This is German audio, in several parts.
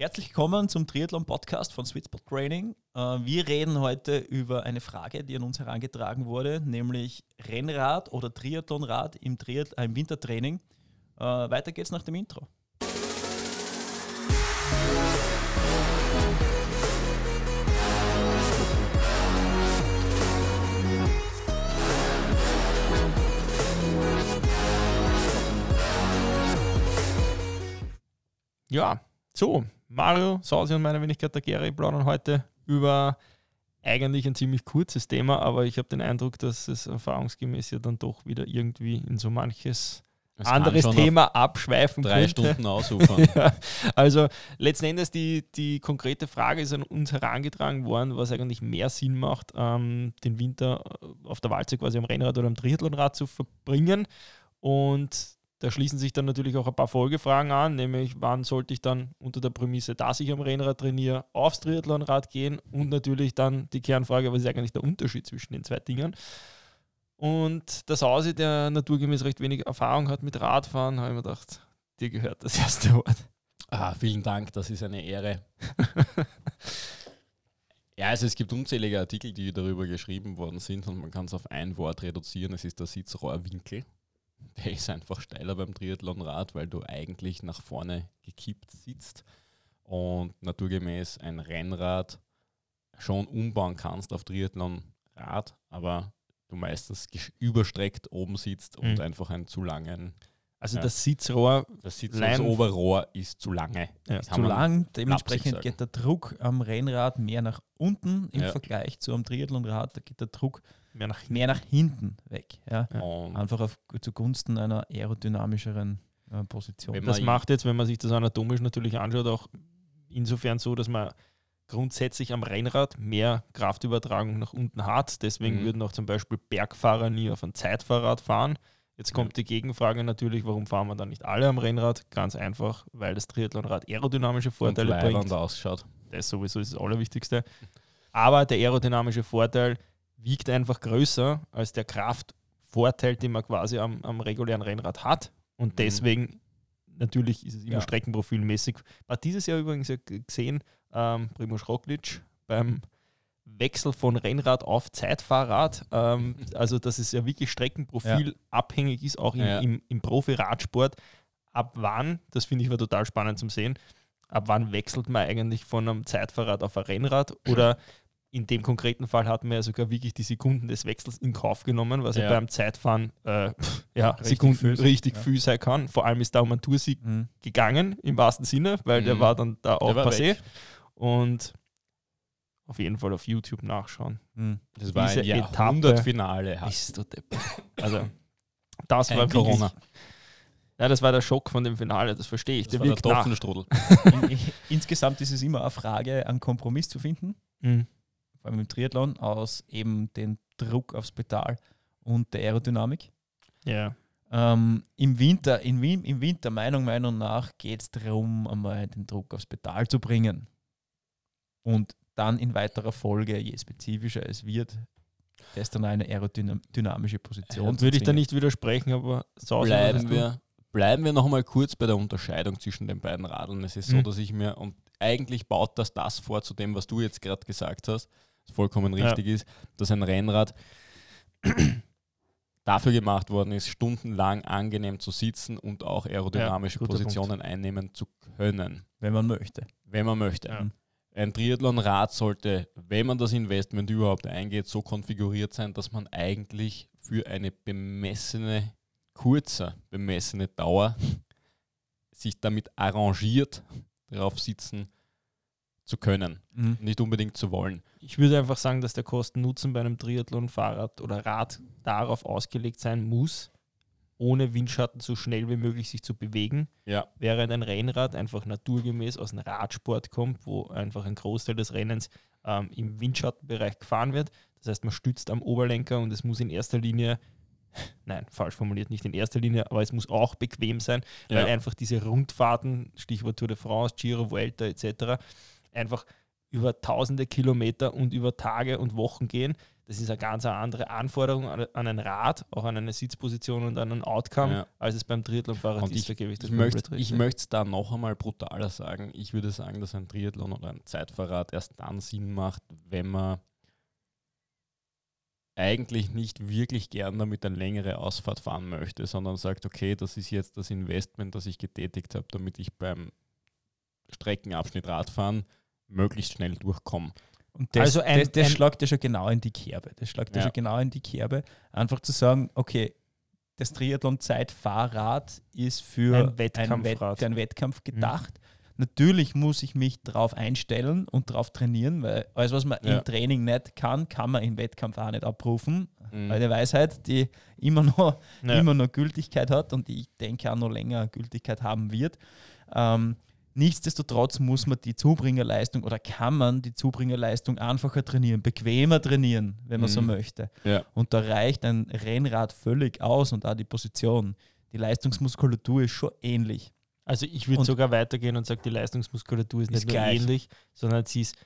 Herzlich willkommen zum Triathlon-Podcast von Sweetspot Training. Äh, wir reden heute über eine Frage, die an uns herangetragen wurde, nämlich Rennrad oder Triathlonrad im, Triath äh, im Wintertraining. Äh, weiter geht's nach dem Intro. Ja, so, Mario, Sausi und meine Wenigkeit der Gary plaudern heute über eigentlich ein ziemlich kurzes Thema, aber ich habe den Eindruck, dass es erfahrungsgemäß ja dann doch wieder irgendwie in so manches Es anderes Thema abschweifen drei könnte. Stunden ausufern. ja, also letzten Endes die, die konkrete Frage ist an uns herangetragen worden, was eigentlich mehr Sinn macht, ähm, den Winter auf der Walze quasi am Rennrad oder am Triathlonrad zu verbringen. Und da schließen sich dann natürlich auch ein paar Folgefragen an, nämlich wann sollte ich dann unter der Prämisse, dass ich am Rennrad trainiere, aufs Triathlonrad gehen und natürlich dann die Kernfrage, was ist eigentlich der Unterschied zwischen den zwei Dingen. Und das Hause, der naturgemäß recht wenig Erfahrung hat mit Radfahren, habe ich mir gedacht, dir gehört das erste Wort. ah, vielen Dank, das ist eine Ehre. ja, also es gibt unzählige Artikel, die darüber geschrieben worden sind und man kann es auf ein Wort reduzieren. Es ist der Sitzrohrwinkel. Der ist einfach steiler beim Triathlonrad, weil du eigentlich nach vorne gekippt sitzt und naturgemäß ein Rennrad schon umbauen kannst auf Triathlonrad, aber du meistens überstreckt oben sitzt und Mhm. einfach einen zu langen Also Ja. das Sitzrohr, Das Sitz Leim- das Oberrohr ist zu lange. Ja, Zu lang, dementsprechend geht der Druck am Rennrad mehr nach unten im Ja. Vergleich zu am Triathlonrad. Da geht der Druck mehr nach hinten. mehr nach hinten weg. Ja. Einfach auf, zugunsten einer aerodynamischeren äh, Position. Das macht jetzt, wenn man sich das anatomisch natürlich anschaut, auch insofern so, dass man grundsätzlich am Rennrad mehr Kraftübertragung nach unten hat. Deswegen Mhm. würden auch zum Beispiel Bergfahrer nie auf ein Zeitfahrrad fahren. Jetzt kommt die Gegenfrage natürlich, warum fahren wir dann nicht alle am Rennrad? Ganz einfach, weil das Triathlonrad aerodynamische Vorteile und bringt. ausschaut. Das sowieso ist das Allerwichtigste. Aber der aerodynamische Vorteil wiegt einfach größer als der Kraftvorteil, den man quasi am, am regulären Rennrad hat. Und Mhm. deswegen, natürlich ist es immer Ja. streckenprofilmäßig. Hat dieses Jahr übrigens ja gesehen, ähm, Primoz Roglic beim Wechsel von Rennrad auf Zeitfahrrad. Ähm, also, dass es ja wirklich Streckenprofil abhängig ist, auch im, Ja. im, im Profi-Radsport. Ab wann, das finde ich war total spannend zum Sehen, ab wann wechselt man eigentlich von einem Zeitfahrrad auf ein Rennrad oder in dem konkreten Fall hat man ja sogar wirklich die Sekunden des Wechsels in Kauf genommen, was ja, Ja. beim Zeitfahren äh, ja, Richtig Sekunden viel sein, richtig ja. viel sein kann. Vor allem ist da um einen Toursieg Mhm. gegangen, im wahrsten Sinne, weil der Mhm. war dann da auch Der passé. weg. Und auf jeden Fall auf YouTube nachschauen. Mhm. Das war Diese ein Jahrhundertfinale. Bist du deppert. Also, das Kein war wirklich, Corona. Ja, das war der Schock von dem Finale, das verstehe ich. Das der war der. Topfenstrudel. In, in, insgesamt ist es immer eine Frage, einen Kompromiss zu finden, Mhm. Vor allem im Triathlon, aus eben dem Druck aufs Pedal und der Aerodynamik. Ja. Ähm, Im Winter, in im Winter, Meinung, Meinung nach, geht es darum, einmal den Druck aufs Pedal zu bringen. Und dann in weiterer Folge, je spezifischer es wird, desto eine aerodynamische Position. zu Würde ich da nicht widersprechen, aber so Bleiben wir, bleiben wir noch mal kurz bei der Unterscheidung zwischen den beiden Radeln. Es ist so, Mhm. dass ich mir, und eigentlich baut das das vor zu dem, was du jetzt gerade gesagt hast, was vollkommen Ja. richtig ist, dass ein Rennrad dafür gemacht worden ist, stundenlang angenehm zu sitzen und auch aerodynamische guter Positionen einnehmen zu können, wenn man möchte. wenn man möchte. Ja. Ein Triathlonrad sollte, wenn man das Investment überhaupt eingeht, so konfiguriert sein, dass man eigentlich für eine bemessene, kurze bemessene Dauer sich damit arrangiert, darauf sitzen zu können, Mhm. nicht unbedingt zu wollen. Ich würde einfach sagen, dass der Kosten-Nutzen bei einem Triathlon, Fahrrad oder Rad darauf ausgelegt sein muss, ohne Windschatten so schnell wie möglich sich zu bewegen, Ja, während ein Rennrad einfach naturgemäß aus dem Radsport kommt, wo einfach ein Großteil des Rennens ähm, im Windschattenbereich gefahren wird. Das heißt, man stützt am Oberlenker und es muss in erster Linie, nein, falsch formuliert, nicht in erster Linie, aber es muss auch bequem sein, weil ja. einfach diese Rundfahrten, Stichwort Tour de France, Giro, Vuelta etc., einfach über tausende Kilometer und über Tage und Wochen gehen. das ist eine ganz andere Anforderung an an ein Rad, auch an eine Sitzposition und an einen Outcome, Ja. als es beim Triathlonfahrer ist. ich, ich ich möchte komplett ich möchte es da noch einmal brutaler sagen. Ich würde sagen, dass ein Triathlon oder ein Zeitfahrrad erst dann Sinn macht, wenn man eigentlich nicht wirklich gern damit eine längere Ausfahrt fahren möchte, sondern sagt, okay, das ist jetzt das Investment, das ich getätigt habe, damit ich beim Streckenabschnitt Radfahren möglichst schnell durchkomme. Und das, Also ein- das, das ein- schlagt ja schon genau in die Kerbe. Das schlagt ja. Schon genau in die Kerbe. Einfach zu sagen, okay, das Triathlon-Zeitfahrrad ist für Ein einen Wettkampfrad. Wett, für einen Wettkampf gedacht. Natürlich muss ich mich darauf einstellen und darauf trainieren, weil alles, was man Ja. im Training nicht kann, kann man im Wettkampf auch nicht abrufen. Mhm. Eine Weisheit, die immer noch, Ja. immer noch Gültigkeit hat und die ich denke auch noch länger Gültigkeit haben wird. Ähm, nichtsdestotrotz muss man die Zubringerleistung oder kann man die Zubringerleistung einfacher trainieren, bequemer trainieren, wenn man so Mhm. möchte. Ja. Und da reicht ein Rennrad völlig aus und auch die Position. Die Leistungsmuskulatur ist schon ähnlich. Also ich würde sogar weitergehen und sagen, die Leistungsmuskulatur ist nicht Ist nur gleich. ähnlich, sondern sie ist,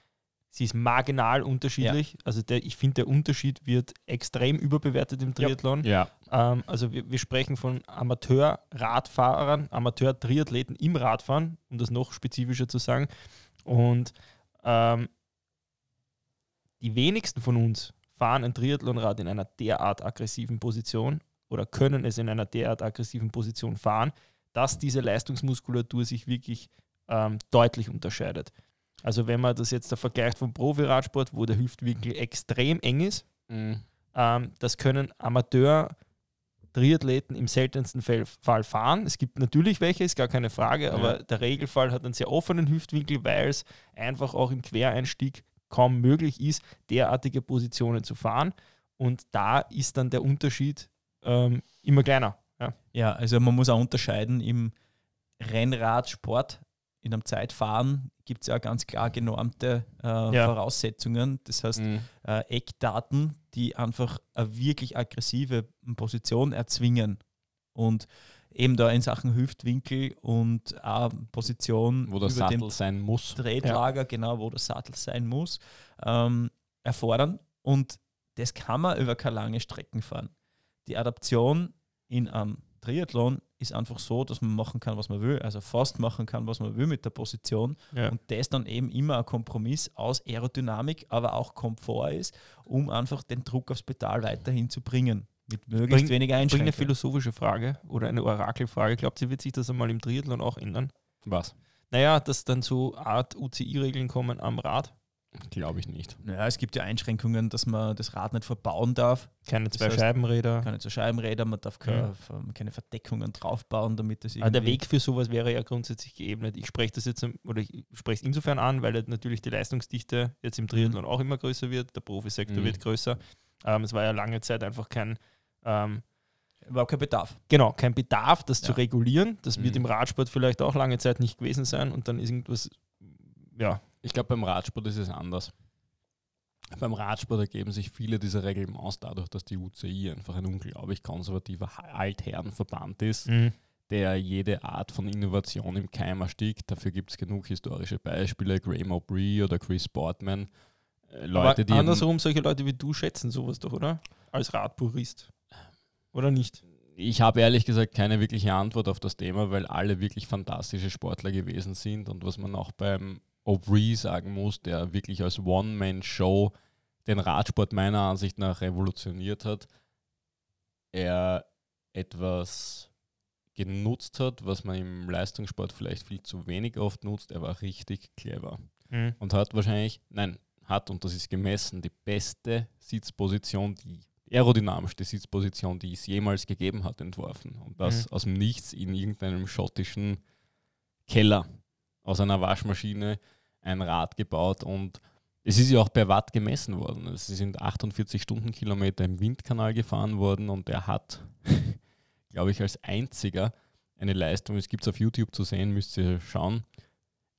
sie ist marginal unterschiedlich. Also der, ich finde, der Unterschied wird extrem überbewertet im Triathlon. Ja, Ähm, also wir, wir sprechen von Amateur-Radfahrern, Amateur-Triathleten im Radfahren, um das noch spezifischer zu sagen. Und ähm, die wenigsten von uns fahren ein Triathlonrad in einer derart aggressiven Position oder können es in einer derart aggressiven Position fahren, dass diese Leistungsmuskulatur sich wirklich ähm, deutlich unterscheidet. Also wenn man das jetzt da vergleicht vom Profi-Radsport, wo der Hüftwinkel extrem eng ist, Mhm. ähm, das können Amateur-Triathleten im seltensten Fall fahren. Es gibt natürlich welche, ist gar keine Frage, aber Ja. der Regelfall hat einen sehr offenen Hüftwinkel, weil es einfach auch im Quereinstieg kaum möglich ist, derartige Positionen zu fahren. Und da ist dann der Unterschied ähm, immer kleiner. Ja. Ja, also man muss auch unterscheiden im Rennradsport, in einem Zeitfahren gibt es ja ganz klar genormte äh, Ja. Voraussetzungen. Das heißt, Mhm. äh, Eckdaten, die einfach eine wirklich aggressive Position erzwingen. Und eben da in Sachen Hüftwinkel und auch Position Wo der über dem Sattel sein muss. Tretlager, genau, wo der Sattel sein muss, ähm, erfordern. Und das kann man über keine lange Strecken fahren. Die Adaption in einem Triathlon ist einfach so, dass man machen kann, was man will, also fast machen kann, was man will mit der Position. Ja. Und das dann eben immer ein Kompromiss aus Aerodynamik, aber auch Komfort ist, um einfach den Druck aufs Pedal weiterhin zu bringen. Mit möglichst Bring- weniger Bring eine Einschränkungen. philosophische Frage oder eine Orakelfrage. Glaubt ihr, wird sich das einmal im Triathlon auch ändern? Was? Naja, dass dann so Art UCI-Regeln kommen am Rad. Glaube ich nicht. Ja, es gibt ja Einschränkungen, dass man das Rad nicht verbauen darf. Keine Das zwei heißt, Scheibenräder. keine so Scheibenräder, man darf keine, keine Verdeckungen draufbauen, damit das Aber der irgendwie- Weg für sowas wäre ja grundsätzlich geebnet. Ich spreche das jetzt, oder ich spreche es insofern an, weil halt natürlich die Leistungsdichte jetzt im Triathlon auch immer größer wird, der Profisektor Mhm. wird größer. Ähm, es war ja lange Zeit einfach kein, ähm, überhaupt kein Bedarf. genau, kein Bedarf, das zu Ja. regulieren. Das wird Mhm. im Radsport vielleicht auch lange Zeit nicht gewesen sein und dann ist irgendwas, ja, Ich glaube, beim Radsport ist es anders. Beim Radsport ergeben sich viele dieser Reglements dadurch, dass die UCI einfach ein unglaublich konservativer Altherrenverband ist, der jede Art von Innovation im Keim erstickt. Dafür gibt es genug historische Beispiele, Graham O'Brien oder Chris Sportman. Äh, Leute, Aber andersrum, solche Leute wie du schätzen sowas doch, oder? Als Radpurist. Oder nicht? Ich habe ehrlich gesagt keine wirkliche Antwort auf das Thema, weil alle wirklich fantastische Sportler gewesen sind. Und was man auch beim O'Brien sagen muss, der wirklich als One-Man-Show den Radsport meiner Ansicht nach revolutioniert hat, er etwas genutzt hat, was man im Leistungssport vielleicht viel zu wenig oft nutzt. Er war richtig clever und hat wahrscheinlich, nein, hat, und das ist gemessen, die beste Sitzposition, die aerodynamischste Sitzposition, die es jemals gegeben hat, entworfen. Und das Mhm. aus dem Nichts in irgendeinem schottischen Keller, aus einer Waschmaschine, ein Rad gebaut und es ist ja auch per Watt gemessen worden. Es sind 48 Stundenkilometer im Windkanal gefahren worden und er hat, glaube ich, als einziger eine Leistung, es gibt es auf YouTube zu sehen, müsst ihr schauen,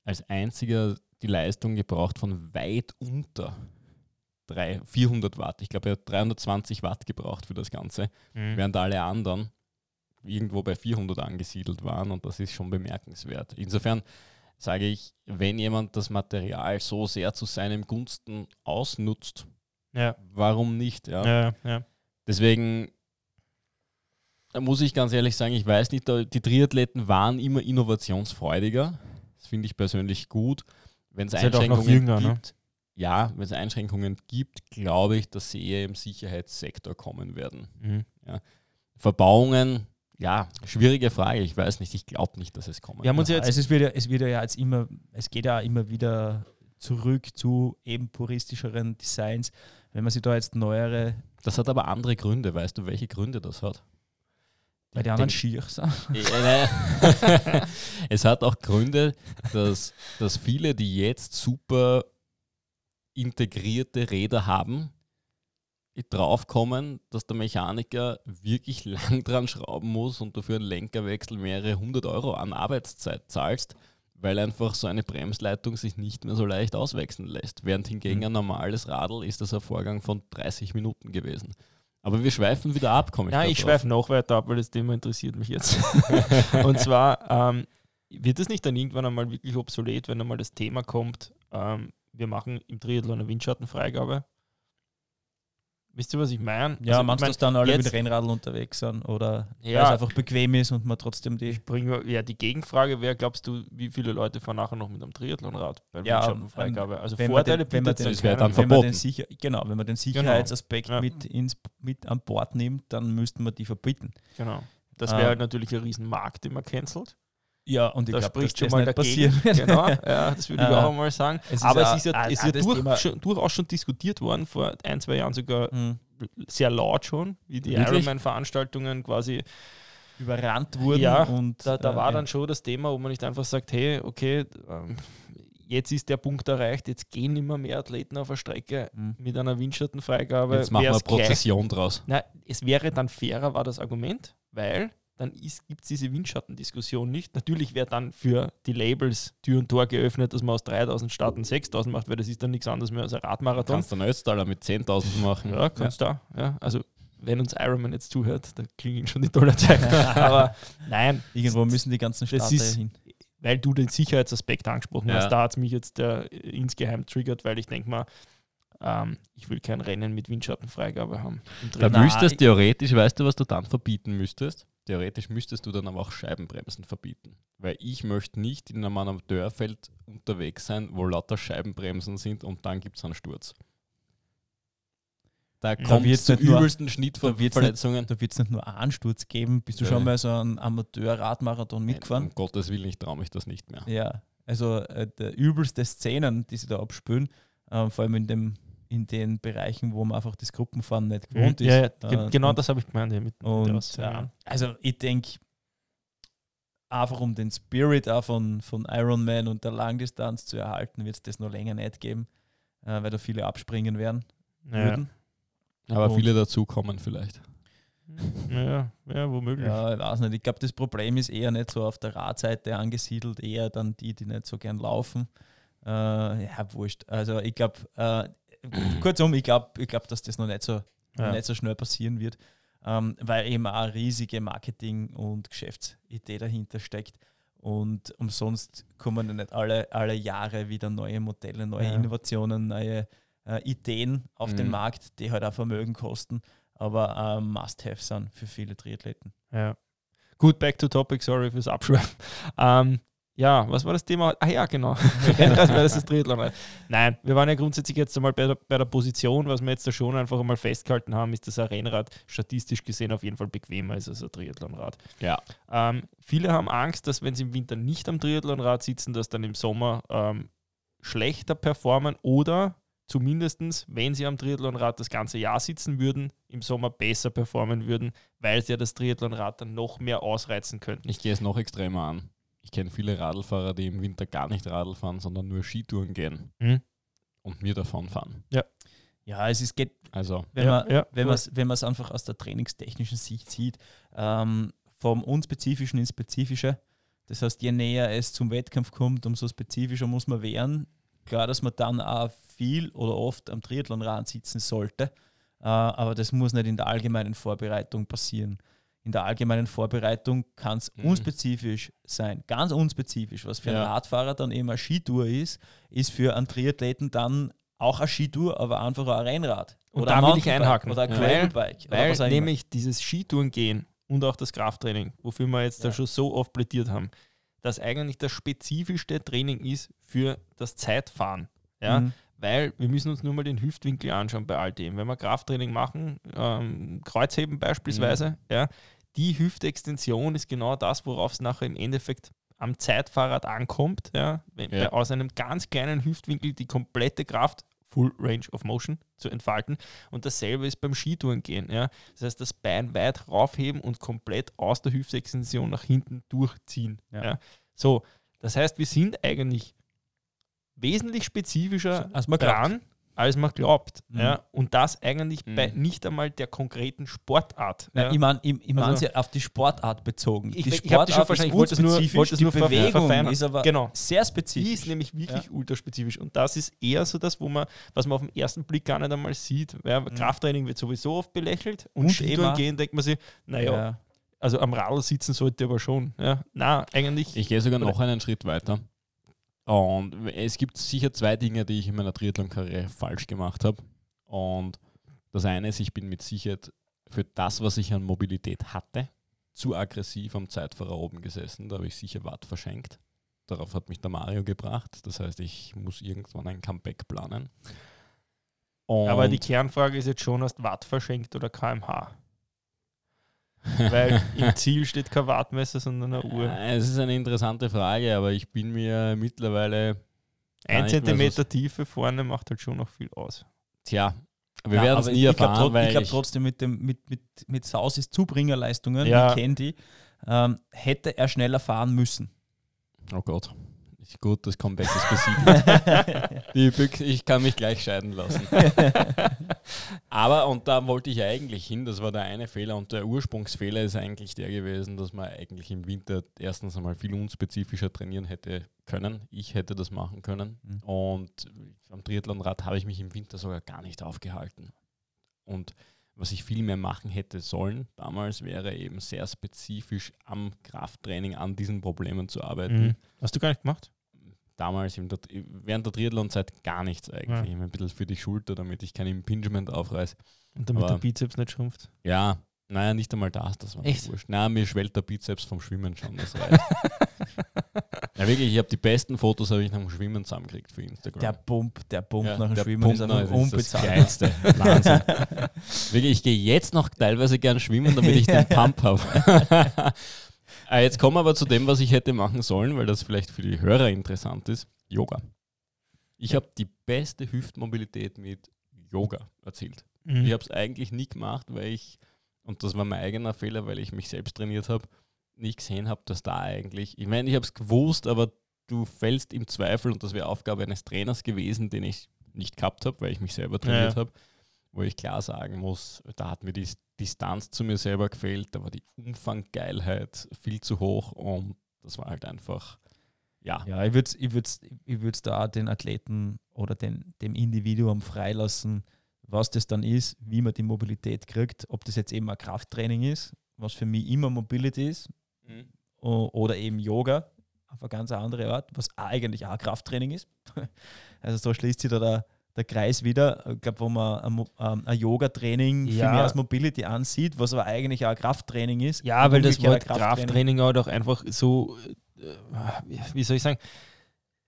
als einziger die Leistung gebraucht von weit unter drei, 400 Watt. Ich glaube, er hat 320 Watt gebraucht für das Ganze, Mhm. während alle anderen irgendwo bei 400 angesiedelt waren und das ist schon bemerkenswert. Insofern sage ich, wenn jemand das Material so sehr zu seinem Gunsten ausnutzt, Ja, Warum nicht? Ja. ja, ja. Deswegen muss ich ganz ehrlich sagen, ich weiß nicht, die Triathleten waren immer innovationsfreudiger. Das finde ich persönlich gut. Wenn es halt Einschränkungen jünger, ne? gibt, ja, wenn es Einschränkungen gibt, glaube ich, dass sie eher im Sicherheitssektor kommen werden. Mhm. Verbauungen, ja, schwierige Frage. Ich weiß nicht, ich glaube nicht, dass es kommen Wir haben uns wird. ja jetzt also es wird ja, es wird ja jetzt immer, es geht ja immer wieder zurück zu eben puristischeren Designs. Wenn man sich da jetzt neuere, Das hat aber andere Gründe. Weißt du, welche Gründe das hat? bei den anderen schier sind. Ja, nein. es hat auch Gründe, dass, dass viele, die jetzt super integrierte Räder haben, draufkommen, dass der Mechaniker wirklich lang dran schrauben muss und dafür einen Lenkerwechsel mehrere hundert Euro an Arbeitszeit zahlst, weil einfach so eine Bremsleitung sich nicht mehr so leicht auswechseln lässt. Während hingegen Mhm. ein normales Radl ist das ein Vorgang von 30 Minuten gewesen. Aber wir schweifen wieder ab, komme ich Ja, ich drauf. schweife noch weiter ab, weil das Thema interessiert mich jetzt. und zwar ähm, wird es nicht dann irgendwann einmal wirklich obsolet, wenn einmal das Thema kommt, ähm, wir machen im Triathlon eine Windschattenfreigabe? Wisst ihr, was ich meine? Ja, Also, meinst du, mein, dass dann alle jetzt- mit Rennradl unterwegs sind oder Ja. weil es einfach bequem ist und man trotzdem die. Ich bringe ja die Gegenfrage wäre, glaubst du, wie viele Leute fahren nachher noch mit einem Triathlonrad bei Ja, Windschattenfreigabe? Also wenn man Vorteile den- wenn man den- Das wäre dann wenn man den verboten. sicher, genau, wenn man den Sicherheitsaspekt Ja. mit, ins, mit an Bord nimmt, dann müssten wir die verbieten. Genau. Das Ah. wäre halt natürlich ein Riesenmarkt, den man cancelt. Ja, und ich Da glaube, spricht schon mal dagegen. Genau, ja, das würde ich Äh, auch einmal sagen. es Aber es ist ja, ah, es ist ja durch, schon, durchaus schon diskutiert worden, vor ein, zwei Jahren sogar Mhm. sehr laut schon, wie die? Ironman-Veranstaltungen quasi. überrannt wurden Ja, und Da, da äh, war dann schon das Thema, wo man nicht einfach sagt, hey, okay, ähm, jetzt ist der Punkt erreicht, jetzt gehen immer mehr Athleten auf der Strecke Mhm. mit einer Windschattenfreigabe. Jetzt machen wir eine wär's gleich- Prozession draus. Na, es wäre dann fairer, war das Argument, weil dann gibt es diese Windschattendiskussion nicht. Natürlich wäre dann für die Labels Tür und Tor geöffnet, dass man aus 3000 Starten 6000 macht, weil das ist dann nichts anderes mehr als ein Radmarathon. Kannst du einen Ötztaler mit 10.000 machen. Ja, kannst du. Ja, also wenn uns Ironman jetzt zuhört, da klingen schon die Dollarzeiten. Aber nein, Irgendwo müssen die ganzen ist- hin. weil du den Sicherheitsaspekt angesprochen Ja. hast, da hat es mich jetzt äh, insgeheim triggert, weil ich denke mal, ähm, ich will kein Rennen mit Windschattenfreigabe haben. Da müsstest theoretisch, weißt du, was du dann verbieten müsstest? Theoretisch müsstest du dann aber auch Scheibenbremsen verbieten. Weil ich möchte nicht in einem Amateurfeld unterwegs sein, wo lauter Scheibenbremsen sind und dann gibt es einen Sturz. Da kommt es zu übelsten Schnittverletzungen. Da wird es nicht nur einen Sturz geben. Bist du Ja. schon mal so einen Amateur-Radmarathon mitgefahren? Um Gottes Willen, ich traue mich das nicht mehr. Ja, also äh, der übelste Szenen, die sie da abspülen, ähm, vor allem in, dem, in den Bereichen, wo man einfach das Gruppenfahren nicht gewohnt ist. ja, ja, ge- Äh, genau das habe ich gemeint. Ja, mit, Und ja, also ich denke, einfach um den Spirit auch von, von Ironman und der Langdistanz zu erhalten, wird es das noch länger nicht geben, äh, weil da viele abspringen werden ja. würden. Aber Und- viele dazukommen vielleicht. Ja, ja, womöglich. Ja, ich weiß nicht. Ich glaube, das Problem ist eher nicht so auf der Radseite angesiedelt, eher dann die, die nicht so gern laufen. Äh, ja, wurscht. Also ich glaube, äh, kurzum, ich glaube, ich glaub, dass das noch nicht so, Ja. nicht so schnell passieren wird, ähm, weil eben auch eine riesige Marketing- und Geschäftsidee dahinter steckt. Und umsonst kommen ja nicht alle, alle Jahre wieder neue Modelle, neue Ja. Innovationen, neue äh, Ideen auf den Mhm. Markt, die halt auch Vermögen kosten, aber äh, Must-Have sind für viele Triathleten. Ja. Gut, back to topic, sorry fürs Abschweifen. Ähm, ja, was war das Thema? Ah ja, genau. Rennrad versus Triathlon. Nein, wir waren ja grundsätzlich jetzt einmal bei der, bei der Position, was wir jetzt da schon einfach einmal festgehalten haben, ist, dass ein Rennrad statistisch gesehen auf jeden Fall bequemer ist als ein Triathlonrad. Ja. Ähm, viele haben Angst, dass wenn sie im Winter nicht am Triathlonrad sitzen, dass dann im Sommer ähm, schlechter performen oder zumindest, wenn sie am Triathlonrad das ganze Jahr sitzen würden, im Sommer besser performen würden, weil sie ja das Triathlonrad dann noch mehr ausreizen könnten. Ich gehe es noch extremer an. Ich kenne viele Radlfahrer, die im Winter gar nicht Radl fahren, sondern nur Skitouren gehen Mhm. und mir davon fahren. Ja, es ist, geht, Also wenn Ja, man ja, wenn voll. man es wenn man's einfach aus der trainingstechnischen Sicht sieht, ähm, vom Unspezifischen ins Spezifische. Das heißt, je näher es zum Wettkampf kommt, umso spezifischer muss man werden. Klar, dass man dann auch viel oder oft am Triathlonrad sitzen sollte, äh, aber das muss nicht in der allgemeinen Vorbereitung passieren. In der allgemeinen Vorbereitung kann es Mhm. unspezifisch sein, ganz unspezifisch. Was für einen Ja. Radfahrer dann eben eine Skitour ist, ist für einen Triathleten dann auch eine Skitour, aber einfach ein Rennrad. Und oder da ein will ich einhaken. Oder ein Ja. Gravelbike. Weil immer. nämlich dieses Skitouren gehen und auch das Krafttraining, wofür wir jetzt da Ja. schon so oft plädiert haben, das eigentlich das spezifischste Training ist für das Zeitfahren. Ja? Mhm. Weil wir müssen uns nur mal den Hüftwinkel anschauen bei all dem. Wenn wir Krafttraining machen, ähm, Kreuzheben beispielsweise, Mhm. ja, die Hüftextension ist genau das, worauf es nachher im Endeffekt am Zeitfahrrad ankommt. Ja? Wenn, Ja. Bei, aus einem ganz kleinen Hüftwinkel die komplette Kraft, Full Range of Motion, zu entfalten. Und dasselbe ist beim Skitouren gehen. Ja? Das heißt, das Bein weit raufheben und komplett aus der Hüftextension nach hinten durchziehen. Ja. Ja? So, das heißt, wir sind eigentlich wesentlich spezifischer als man glaubt. Als man glaubt. Mhm. Ja? Und das eigentlich Mhm. bei nicht einmal der konkreten Sportart. Na, ja? Ich meine ich, ich mein Also- sie auf die Sportart bezogen. Ich- die ich hab dich schon verstanden, ich wollte es nur- wollte es nur die Bewegung verfeinern. ist aber Genau. sehr Die spezifisch. ist nämlich wirklich ultraspezifisch. Und das ist eher so das, wo man, was man auf den ersten Blick gar nicht einmal sieht. Ja, Krafttraining wird sowieso oft belächelt und, Und Skitouren eben- gehen, denkt man sich, naja, ja. also am Radl sitzen sollte aber schon. Ja. Na, eigentlich. Ich gehe sogar noch einen Schritt weiter. Und es gibt sicher zwei Dinge, die ich in meiner Triathlon-Karriere falsch gemacht habe. Und das eine ist, ich bin mit Sicherheit für das, was ich an Mobilität hatte, zu aggressiv am Zeitfahrer oben gesessen. Da habe ich sicher Watt verschenkt. Darauf hat mich der Mario gebracht. Das heißt, ich muss irgendwann ein Comeback planen. Und aber die Kernfrage ist jetzt schon, hast Watt verschenkt oder kmh? Weil im Ziel steht kein Wattmesser, sondern eine Uhr. Es ist eine interessante Frage, aber ich bin mir mittlerweile Ein Zentimeter Tiefe vorne macht halt schon noch viel aus. Tja, wir Ja, werden es nie ich glaub erfahren, weil ich glaube trotzdem mit dem mit, mit, mit Sausis Zubringerleistungen, Ja. ich kenne die, ähm, hätte er schneller fahren müssen. Oh Gott. Ist gut, das Comeback ist. Die Büchse, ich kann mich gleich scheiden lassen. Aber, und da wollte ich eigentlich hin, das war der eine Fehler. Und der Ursprungsfehler ist eigentlich der gewesen, dass man eigentlich im Winter erstens einmal viel unspezifischer trainieren hätte können. Ich hätte das machen können. Mhm. Und am Triathlonrad habe ich mich im Winter sogar gar nicht aufgehalten. Und was ich viel mehr machen hätte sollen damals, wäre eben sehr spezifisch am Krafttraining an diesen Problemen zu arbeiten Mhm. Hast du gar nicht gemacht? Damals im, während der Triathlon-Zeit gar nichts eigentlich. Ja. Ein bisschen für die Schulter, damit ich kein Impingement aufreiße. Und damit Aber- der Bizeps nicht schrumpft. Ja, naja, nicht einmal das, das war mir Echt? wurscht. Na, mir schwellt der Bizeps vom Schwimmen schon, das reicht. ja, wirklich, ich habe die besten Fotos habe ich nach dem Schwimmen zusammengekriegt für Instagram. Der Pump, der Pump Ja, nach dem der Schwimmen Pump ist einfach unbezahlbar. Das Geilste. Wahnsinn. Wirklich, ich gehe jetzt noch teilweise gern schwimmen, damit ich den Pump habe. Äh, jetzt kommen wir aber zu dem, was ich hätte machen sollen, weil das vielleicht für die Hörer interessant ist. Yoga. Ich habe die beste Hüftmobilität mit Yoga erzielt. Mhm. Ich habe es eigentlich nie gemacht, weil ich, und das war mein eigener Fehler, weil ich mich selbst trainiert habe, nicht gesehen habe, dass da eigentlich, ich meine, ich habe es gewusst, aber du fällst im Zweifel und das wäre Aufgabe eines Trainers gewesen, den ich nicht gehabt habe, weil ich mich selber trainiert Ja. habe, wo ich klar sagen muss, da hat mir die Distanz zu mir selber gefehlt, da war die Umfanggeilheit viel zu hoch und das war halt einfach, ja, Ja, ich würde es ich würd's, ich würd's da den Athleten oder den, dem Individuum freilassen, was das dann ist, wie man die Mobilität kriegt, ob das jetzt eben ein Krafttraining ist, was für mich immer Mobility ist, o- oder eben Yoga auf eine ganz andere Art, was eigentlich auch Krafttraining ist. Also so schließt sich da der, der Kreis wieder, ich glaube, wo man ein, ähm, ein Yoga-Training viel Ja. mehr als Mobility ansieht, was aber eigentlich auch ein Krafttraining ist. Ja, weil das Wort Krafttraining halt auch einfach so, äh, wie soll ich sagen,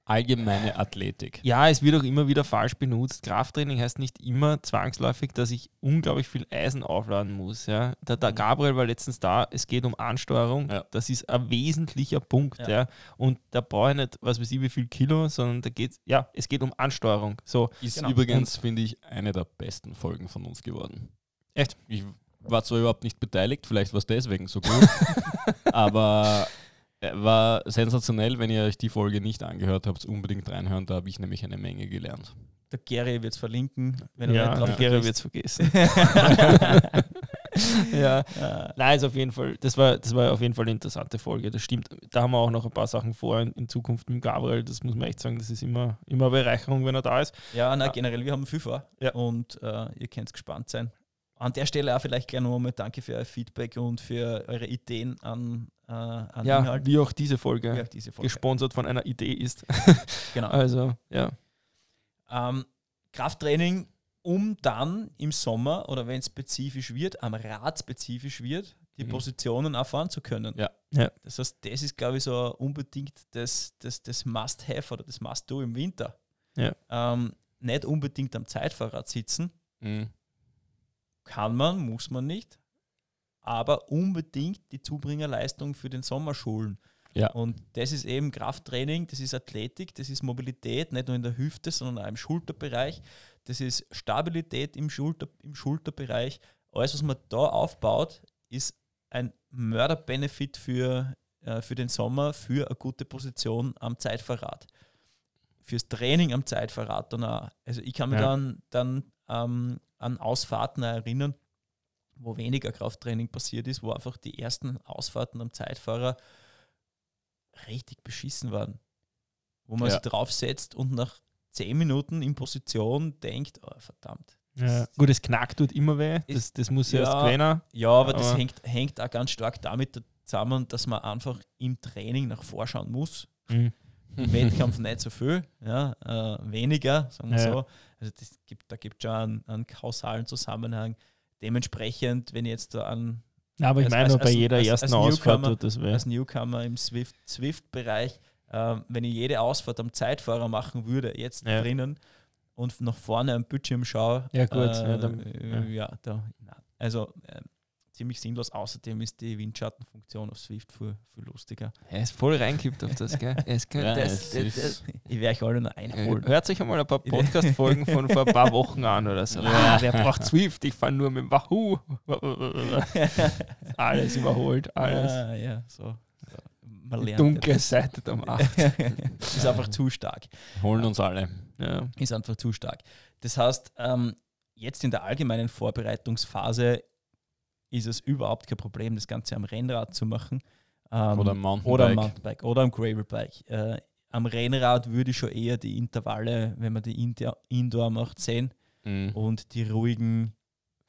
allgemeine Athletik. ja, es wird auch immer wieder falsch benutzt. Krafttraining heißt nicht immer zwangsläufig, dass ich unglaublich viel Eisen aufladen muss. Ja. Der, der Gabriel war letztens da, es geht um Ansteuerung. Ja. Das ist ein wesentlicher Punkt. Ja. Ja. Und da brauche ich nicht, was weiß ich, wie viel Kilo, sondern da geht ja, es geht um Ansteuerung. So, Ist Genau. übrigens, finde ich, eine der besten Folgen von uns geworden. Echt? Ich war zwar überhaupt nicht beteiligt, vielleicht war es deswegen so gut, aber war sensationell, wenn ihr euch die Folge nicht angehört habt, unbedingt reinhören, da habe ich nämlich eine Menge gelernt. Der Gary wird es verlinken, wenn ja, er nicht der drauf Gary vergisst. wird es vergessen. ja. Ja. Nein, ist auf jeden Fall, das war, das war auf jeden Fall eine interessante Folge. Das stimmt. Da haben wir auch noch ein paar Sachen vor in, in Zukunft mit Gabriel. Das muss man echt sagen, das ist immer, immer eine Bereicherung, wenn er da ist. Ja, na, generell, wir haben viel vor Ja. und äh, ihr könnt gespannt sein. An der Stelle auch vielleicht gleich noch einmal danke für euer Feedback und für eure Ideen an, äh, an Ja, Inhalt. wie auch diese Folge Ja, diese Folge. gesponsert von einer Idee ist. Genau. Also, ja. Ähm, Krafttraining, um dann im Sommer oder wenn es spezifisch wird, am Rad spezifisch wird, die Mhm. Positionen erfahren zu können. Ja. Ja. Das heißt, das ist, glaube ich, so unbedingt das, das, das Must-Have oder das Must-Do im Winter. Ja. Ähm, nicht unbedingt am Zeitfahrrad sitzen, Mhm. kann man, muss man nicht, aber unbedingt die Zubringerleistung für den Sommer schulen. Ja. Und das ist eben Krafttraining, das ist Athletik, das ist Mobilität, nicht nur in der Hüfte, sondern auch im Schulterbereich. Das ist Stabilität im, Schulter, im Schulterbereich. Alles, was man da aufbaut, ist ein Mörderbenefit für, äh, für den Sommer, für eine gute Position am Zeitfahrrad. Fürs Training am Zeitfahrrad dann auch. Also ich kann mich Ja. dann, dann ähm, an Ausfahrten erinnern, wo weniger Krafttraining passiert ist, wo einfach die ersten Ausfahrten am Zeitfahrer richtig beschissen waren. Wo man Ja. sich draufsetzt und nach zehn Minuten in Position denkt, oh, verdammt. Ja. Gut, es knackt tut immer weh. Das, das muss ja erst gewähnen. Ja, aber, das Aber- hängt, hängt auch ganz stark damit zusammen, dass man einfach im Training nach vorschauen muss. Mhm. Im Wettkampf nicht so viel, ja, äh, weniger, sagen wir Ja. so. Also das gibt, da gibt es schon einen, einen kausalen Zusammenhang. Dementsprechend, wenn ich jetzt da an, Ja, aber ich Als- meine, als- bei jeder als- ersten Ausfahrt tut das weh. als Newcomer im Swift- Swift-Bereich, ähm, wenn ich jede Ausfahrt am Zeitfahrer machen würde, jetzt Ja. drinnen und nach vorne am Bildschirm schaue, Ja, gut, äh, ja, dann- äh, ja. da, nein. also ähm, ziemlich sinnlos. Außerdem ist die Windschattenfunktion auf Swift viel, viel lustiger. Er ist voll reingekippt auf das, gell? Es Ja, das, das, ist- das, Ich werde euch alle noch einholen. Hört sich einmal ein paar Podcast-Folgen von vor ein paar Wochen an oder so. Ja. Ah, wer braucht Swift? Ich fahre nur mit dem Wahoo. alles überholt, alles. Ah, ja, so. so. Man Die lernt dunkle etwas. Seite der Macht. ist einfach zu stark. Holen uns alle. Ja. Ist einfach zu stark. Das heißt, ähm, jetzt in der allgemeinen Vorbereitungsphase ist es überhaupt kein Problem, das Ganze am Rennrad zu machen. Ähm, Oder am Mountainbike. Oder am Mountainbike oder am Gravelbike. Äh, am Rennrad würde ich schon eher die Intervalle, wenn man die Indoor, Indoor macht, sehen Mhm. und die ruhigen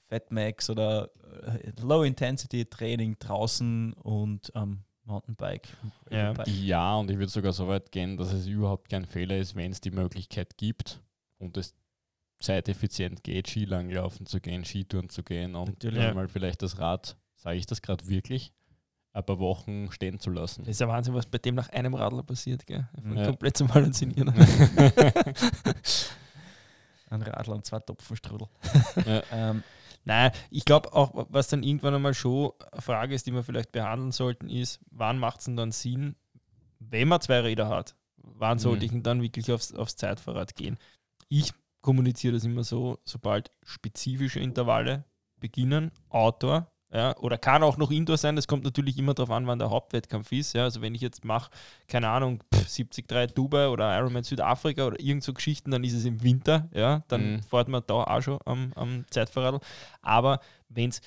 Fatmax oder äh, Low-Intensity-Training draußen und am Mountainbike. und Ja. Ja, und ich würde sogar so weit gehen, dass es überhaupt kein Fehler ist, wenn es die Möglichkeit gibt und es zeiteffizient geht, Skilanglaufen zu gehen, Skitouren zu gehen und Natürlich. Ja. mal vielleicht das Rad, sage ich das gerade wirklich, ein paar Wochen stehen zu lassen. Das ist ja Wahnsinn, was bei dem nach einem Radler passiert, gell? Ja. Komplett zum Halluzinieren. Ein Radler und zwei Topfenstrudel. Ja. Ähm, Nein, ich glaube auch, was dann irgendwann einmal schon eine Frage ist, die wir vielleicht behandeln sollten, ist, wann macht es denn dann Sinn, wenn man zwei Räder hat, wann sollte Mhm. ich denn dann wirklich aufs, aufs Zeitfahrrad gehen? Ich kommuniziere das immer so, sobald spezifische Intervalle beginnen, Outdoor, ja, oder kann auch noch Indoor sein, das kommt natürlich immer darauf an, wann der Hauptwettkampf ist. Ja. Also wenn ich jetzt mache, keine Ahnung, pff, 73 Dubai oder Ironman Südafrika oder irgend so Geschichten, dann ist es im Winter, ja, dann Mhm. fährt man da auch schon am, am Zeitfahrrad. Aber wenn es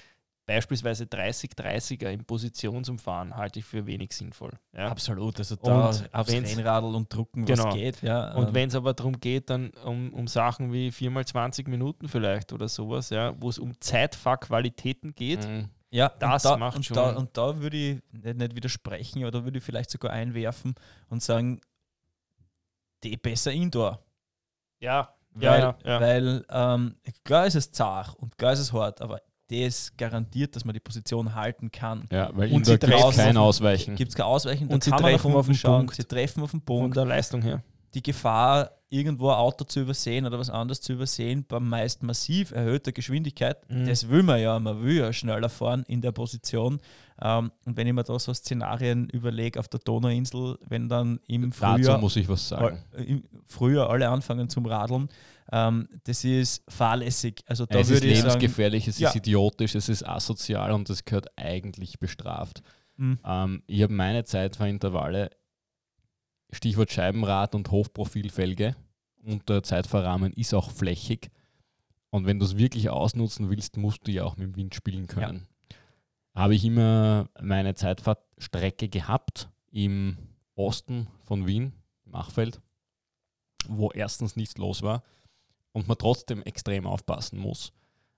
beispielsweise 30-30er in Positionsumfahren halte ich für wenig sinnvoll. Ja. absolut. Also da Und aufs Rennradl und drucken, Genau. was geht. Ja, Und ähm, wenn es aber darum geht, dann um, um Sachen wie 4x20 Minuten vielleicht oder sowas, ja, wo es um Zeitfahrqualitäten geht, Mhm. Ja, Das da, macht und schon- Da, und da würde ich nicht, nicht widersprechen, da würde ich vielleicht sogar einwerfen und sagen, die besser Indoor. ja, Weil, ja, ja, ja. weil ähm, klar ist es zart und klar ist es hart, aber das garantiert, dass man die Position halten kann. Ja, weil Und sie der gibt es treffen kein Ausweichen. Gibt es kein Ausweichen, Und sie kann man nach treffen auf den schauen, Punkt. sie treffen auf den von Punkt. der Leistung her. Die Gefahr, irgendwo ein Auto zu übersehen oder was anderes zu übersehen, beim meist massiv erhöhter Geschwindigkeit, Mhm. das will man ja, man will ja schneller fahren in der Position. Ähm, und wenn ich mir da so Szenarien überlege auf der Donauinsel, wenn dann im Dazu Frühjahr, muss ich was sagen. im Frühjahr alle anfangen zum Radeln, ähm, das ist fahrlässig. Also da es ist würde ich sagen, lebensgefährlich, es Ja. ist idiotisch, es ist asozial und es gehört eigentlich bestraft. mh, Ähm, ich habe meine Zeitfahrintervalle, Stichwort Scheibenrad und Hochprofilfelge und der Zeitfahrrahmen ist auch flächig. Und wenn du es wirklich ausnutzen willst, musst du ja auch mit dem Wind spielen können. Habe ich immer meine Zeitfahrtstrecke gehabt im Osten von Wien, Machfeld, wo erstens nichts los war und man trotzdem extrem aufpassen muss,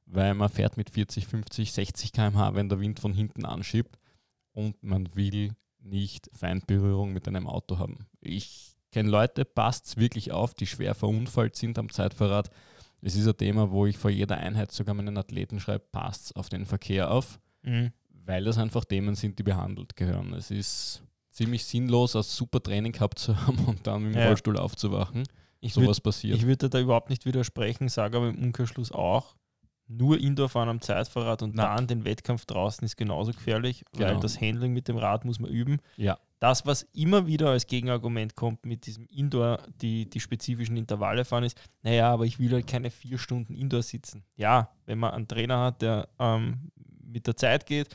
weil man fährt mit 40, 50, 60 km/h, wenn der Wind von hinten anschiebt und man will nicht Feindberührung mit einem Auto haben. Ich kenne Leute, passt es wirklich auf, die schwer verunfallt sind am Zeitfahrrad. Es ist ein Thema, wo ich vor jeder Einheit sogar meinen Athleten schreibe, passt auf den Verkehr auf, Mhm. weil das einfach Themen sind, die behandelt gehören. Es ist ziemlich sinnlos, ein super Training gehabt zu haben und dann mit dem Ja. Rollstuhl aufzuwachen. Ich würde Sowas passiert. ich würde da überhaupt nicht widersprechen, sage aber im Umkehrschluss auch, nur Indoor fahren am Zeitfahrrad und Nein. dann den Wettkampf draußen ist genauso gefährlich, weil Genau. das Handling mit dem Rad muss man üben. ja, Das, was immer wieder als Gegenargument kommt mit diesem Indoor, die, die spezifischen Intervalle fahren, ist, naja, aber ich will halt keine vier Stunden Indoor sitzen. Ja, wenn man einen Trainer hat, der ähm, mit der Zeit geht,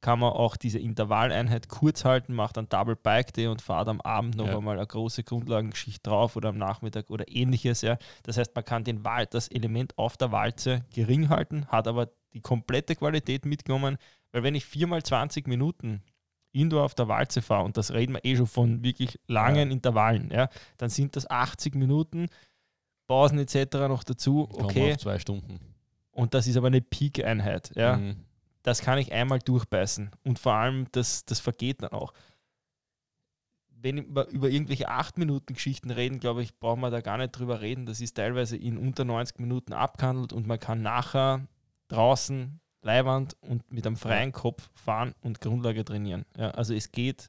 kann man auch diese Intervalleinheit kurz halten, macht einen Double Bike Day und fahrt am Abend noch Ja. einmal eine große Grundlagenschicht drauf oder am Nachmittag oder ähnliches. Ja. Das heißt, man kann den Wal das Element auf der Walze gering halten, hat aber die komplette Qualität mitgenommen, weil wenn ich viermal 20 Minuten Indoor auf der Walze fahre, und das reden wir eh schon von wirklich langen Intervallen, ja, dann sind das 80 Minuten, Pausen etc. noch dazu, okay, auf zwei Stunden. und das ist aber eine Peak-Einheit, ja, Mhm. Das kann ich einmal durchbeißen und vor allem, das, das vergeht dann auch. Wenn wir über irgendwelche 8-Minuten-Geschichten reden, glaube ich, brauchen wir da gar nicht drüber reden. Das ist teilweise in unter 90 Minuten abgehandelt und man kann nachher draußen Leihwand und mit einem freien Kopf fahren und Grundlage trainieren. Ja, also es geht,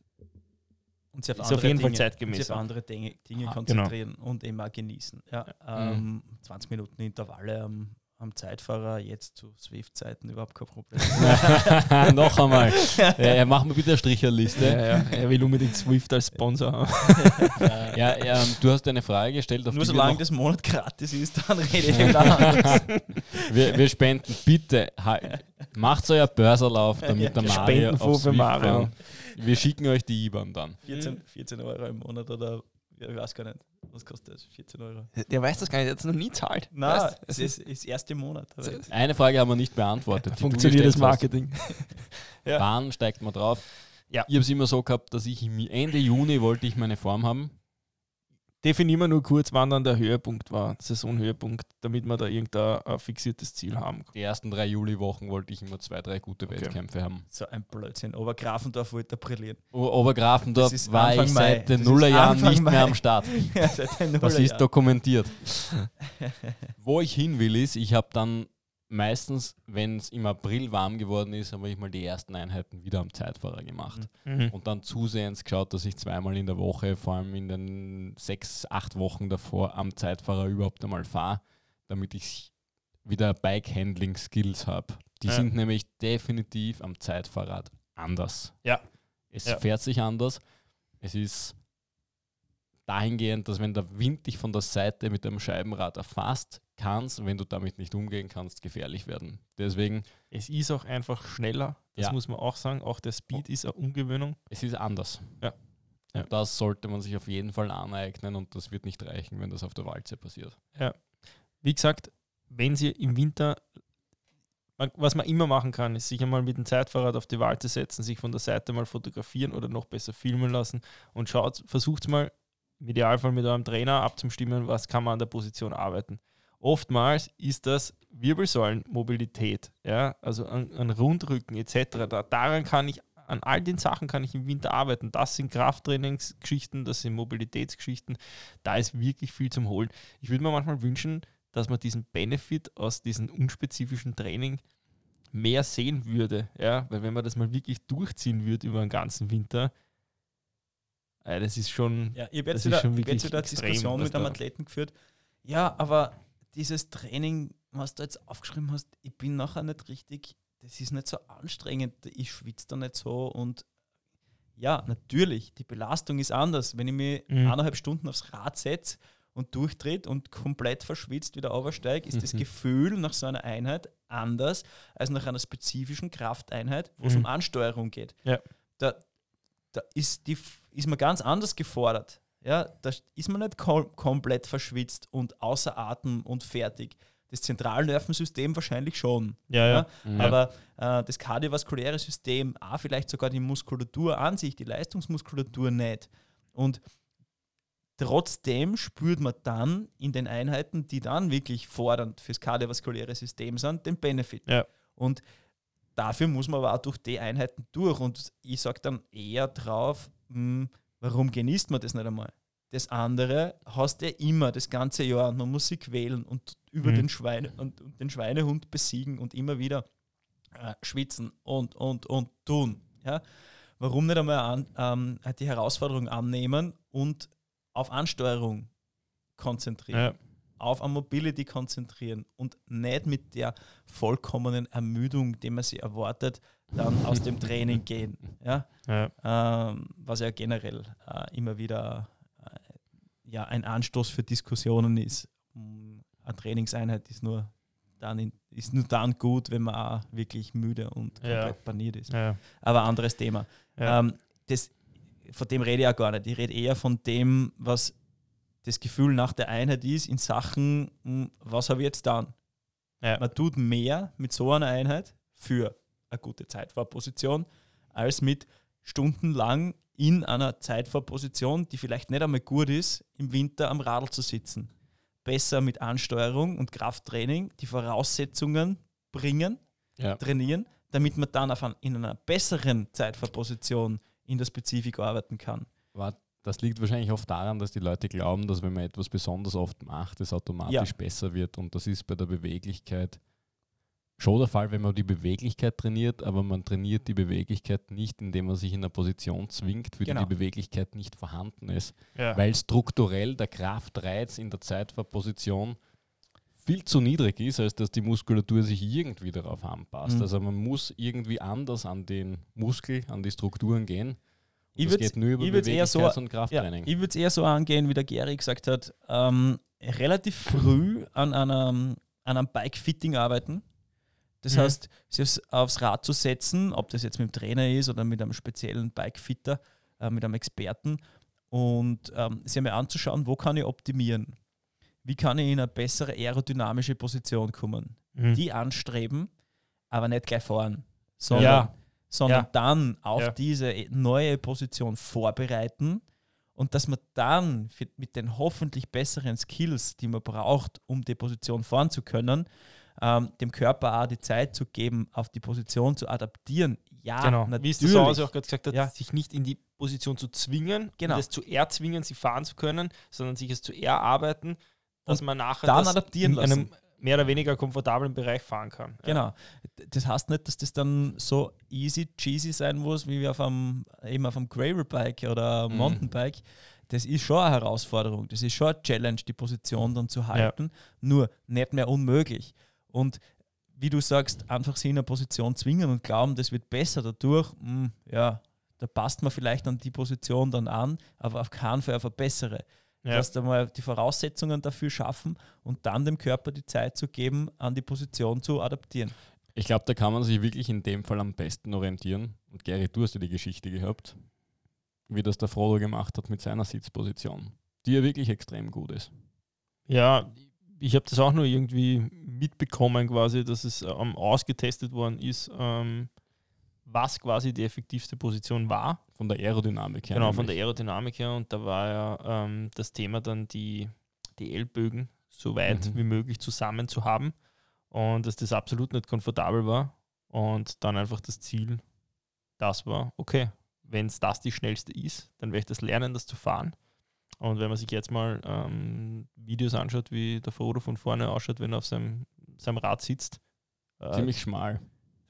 Und sich auf, Ist auf andere jeden Fall Dinge, zeitgemäß und sich auf andere Dinge, Dinge Ah, konzentrieren und eben auch genießen. Ja, Ja. ähm, 20 Minuten Intervalle am, am Zeitfahrer, jetzt zu Swift-Zeiten überhaupt kein Problem. Noch einmal. Ja, ja, mach mir bitte eine Stricherliste. ja, ja, er will unbedingt Swift als Sponsor haben. Ja, ähm, du hast eine Frage gestellt, auf Nur solange das Monat gratis ist, dann rede ich wieder wir, wir spenden. Bitte, macht euer Börserlauf, damit der Mario Spendenfonds auf für Swift Mario. Wir schicken euch die IBAN dann. 14, 14 Euro im Monat oder ich weiß gar nicht, was kostet das? 14 Euro. Der weiß das gar nicht, der hat es noch nie zahlt. Nein, Weißt? es ist, ist erst im Monat. aber- Eine Frage haben wir nicht beantwortet. Funktioniert das. Marketing? Ja. Wann steigt man drauf? Ja. Ich habe es immer so gehabt, dass ich Ende Juni wollte ich meine Form haben. Definieren wir nur kurz, wann dann der Höhepunkt war, Saisonhöhepunkt, damit wir da irgendein fixiertes Ziel haben. Die ersten drei Juliwochen wollte ich immer zwei, drei gute Okay. Wettkämpfe haben. So ein Blödsinn. Aber Grafendorf wollte brillieren. O Obergrafendorf war ich Anfang Mai. seit den Nullerjahren nicht mehr Mai. am Start. Ja, seit den Das ist dokumentiert. Wo ich hin will, ist, ich habe dann meistens, wenn es im April warm geworden ist, habe ich mal die ersten Einheiten wieder am Zeitfahrer gemacht. Mhm. Und dann zusehends geschaut, dass ich zweimal in der Woche, vor allem in den sechs, acht Wochen davor, am Zeitfahrer überhaupt einmal fahre, damit ich wieder Bike-Handling-Skills habe. Die Ja. sind nämlich definitiv am Zeitfahrrad anders. Ja. Es Ja. fährt sich anders. Es ist dahingehend, dass wenn der Wind dich von der Seite mit dem Scheibenrad erfasst, kann es, wenn du damit nicht umgehen kannst, gefährlich werden. Deswegen, Es ist auch einfach schneller, das Ja. muss man auch sagen. Auch der Speed ist eine Umgewöhnung. es ist anders. Ja. Ja. Das sollte man sich auf jeden Fall aneignen und das wird nicht reichen, wenn das auf der Walze passiert. Wie gesagt, wenn Sie im Winter, was man immer machen kann, ist sich einmal mit dem Zeitfahrrad auf die Walze setzen, sich von der Seite mal fotografieren oder noch besser filmen lassen und schaut, versucht mal im Idealfall mit eurem Trainer abzustimmen, was kann man an der Position arbeiten. Oftmals ist das Wirbelsäulenmobilität, ja, also an, an Rundrücken etc. Da, daran kann ich, an all den Sachen kann ich im Winter arbeiten. Das sind Krafttrainingsgeschichten, das sind Mobilitätsgeschichten. Da ist wirklich viel zum Holen. Ich würde mir manchmal wünschen, dass man diesen Benefit aus diesem unspezifischen Training mehr sehen würde. Ja? Weil wenn man das mal wirklich durchziehen würde über den ganzen Winter, äh, das ist schon. Ja, ich habe jetzt wieder, schon ich jetzt wieder eine Diskussion mit einem Athleten geführt. Ja, aber dieses Training, was du jetzt aufgeschrieben hast, ich bin nachher nicht richtig, das ist nicht so anstrengend, ich schwitze da nicht so und ja, natürlich, die Belastung ist anders. Wenn ich mich Mhm. eineinhalb Stunden aufs Rad setze und durchdreht und komplett verschwitzt wieder aufsteige, ist das Mhm. Gefühl nach so einer Einheit anders als nach einer spezifischen Krafteinheit, wo es Mhm. um Ansteuerung geht. Ja. Da, da ist, die, ist man ganz anders gefordert. Ja, da ist man nicht kom komplett verschwitzt und außer Atem und fertig. Das Zentralnervensystem wahrscheinlich schon. Ja, ja. Mhm. Aber äh, das kardiovaskuläre System, auch vielleicht sogar die Muskulatur an sich, die Leistungsmuskulatur nicht. Und trotzdem spürt man dann in den Einheiten, die dann wirklich fordernd fürs kardiovaskuläre System sind, den Benefit. Ja. Und dafür muss man aber auch durch die Einheiten durch. Und ich sage dann eher drauf, mh, warum genießt man das nicht einmal? Das andere hast du ja immer das ganze Jahr. Man muss sich quälen und über Mhm. den, Schweine, und, und den Schweinehund besiegen und immer wieder äh, schwitzen und, und, und tun. Ja? Warum nicht einmal an, ähm, die Herausforderung annehmen und auf Ansteuerung konzentrieren, Ja. auf eine Mobility konzentrieren und nicht mit der vollkommenen Ermüdung, die man sich erwartet, dann aus dem Training gehen. Ja? Ja. ähm, was ja generell äh, immer wieder äh, ja, ein Anstoß für Diskussionen ist. Mm, Eine Trainingseinheit ist nur, dann in, ist nur dann gut, wenn man auch wirklich müde und Ja. komplett paniert ist. Ja. Aber anderes Thema. Ja. Ähm, das, von dem rede ich ja gar nicht. Ich rede eher von dem, was das Gefühl nach der Einheit ist, in Sachen, mm, was habe ich jetzt dann? Ja. Man tut mehr mit so einer Einheit für eine gute Zeitfahrposition, als mit stundenlang in einer Zeitfahrposition, die vielleicht nicht einmal gut ist, im Winter am Radl zu sitzen. Besser mit Ansteuerung und Krafttraining die Voraussetzungen bringen, Ja. trainieren, damit man dann auf ein, in einer besseren Zeitfahrposition in der Spezifik arbeiten kann. Das liegt wahrscheinlich oft daran, dass die Leute glauben, dass wenn man etwas besonders oft macht, es automatisch Ja. besser wird. Und das ist bei der Beweglichkeit schon der Fall, wenn man die Beweglichkeit trainiert, aber man trainiert die Beweglichkeit nicht, indem man sich in eine Position zwingt, für Genau. die die Beweglichkeit nicht vorhanden ist, Ja. weil strukturell der Kraftreiz in der Zeitfahrposition viel zu niedrig ist, als dass die Muskulatur sich irgendwie darauf anpasst. Mhm. Also man muss irgendwie anders an den Muskel, an die Strukturen gehen. Und Ich das würd's- geht nur über ich würd's eher so- Ja, Krafttraining. ich würde es eher so angehen, wie der Gary gesagt hat, ähm, relativ früh an einem, an einem Bike-Fitting arbeiten. Das Mhm. heißt, sich aufs, Rad zu setzen, ob das jetzt mit dem Trainer ist oder mit einem speziellen Bike-Fitter, äh, mit einem Experten und ähm, sich einmal anzuschauen, wo kann ich optimieren? Wie kann ich in eine bessere aerodynamische Position kommen? Mhm. Die anstreben, aber nicht gleich fahren, sondern, Ja. sondern Ja. dann auf Ja. diese neue Position vorbereiten und dass man dann mit den hoffentlich besseren Skills, die man braucht, um die Position fahren zu können, ähm, dem Körper auch die Zeit zu geben, auf die Position zu adaptieren. Ja, Genau, natürlich. wie es Sauer auch gerade gesagt hat, Ja. sich nicht in die Position zu zwingen, Genau. und es zu erzwingen, sie fahren zu können, sondern sich es zu erarbeiten, dass Und man nachher dann das adaptieren in einem mehr oder weniger komfortablen Bereich fahren kann. Ja. Genau. Das heißt nicht, dass das dann so easy cheesy sein muss, wie wir auf einem, eben auf einem Gravel-Bike oder Mhm. Mountainbike. Das ist schon eine Herausforderung. Das ist schon eine Challenge, die Position dann zu halten. Nur nicht mehr unmöglich. Und wie du sagst, einfach sie in eine Position zwingen und glauben, das wird besser dadurch, hm, ja, da passt man vielleicht an die Position dann an, aber auf keinen Fall auf eine bessere. Ja. Erst einmal die Voraussetzungen dafür schaffen und dann dem Körper die Zeit zu geben, an die Position zu adaptieren. Ich glaube, da kann man sich wirklich in dem Fall am besten orientieren. Und Gary, du hast ja die Geschichte gehabt, wie das der Frodo gemacht hat mit seiner Sitzposition, die ja wirklich extrem gut ist. Ja, ich habe das auch nur irgendwie mitbekommen, quasi, dass es ähm, ausgetestet worden ist, ähm, was quasi die effektivste Position war. Von der Aerodynamik her. genau, von der nämlich. Aerodynamik her. Und da war ja ähm, das Thema dann, die, die Ellbögen so weit Mhm. wie möglich zusammen zu haben. Und dass das absolut nicht komfortabel war. Und dann einfach das Ziel, das war, okay, wenn es das die schnellste ist, dann werde ich das lernen, das zu fahren. Und wenn man sich jetzt mal ähm, Videos anschaut, wie der Frodo von vorne ausschaut, wenn er auf seinem, seinem Rad sitzt, äh, Ziemlich schmal.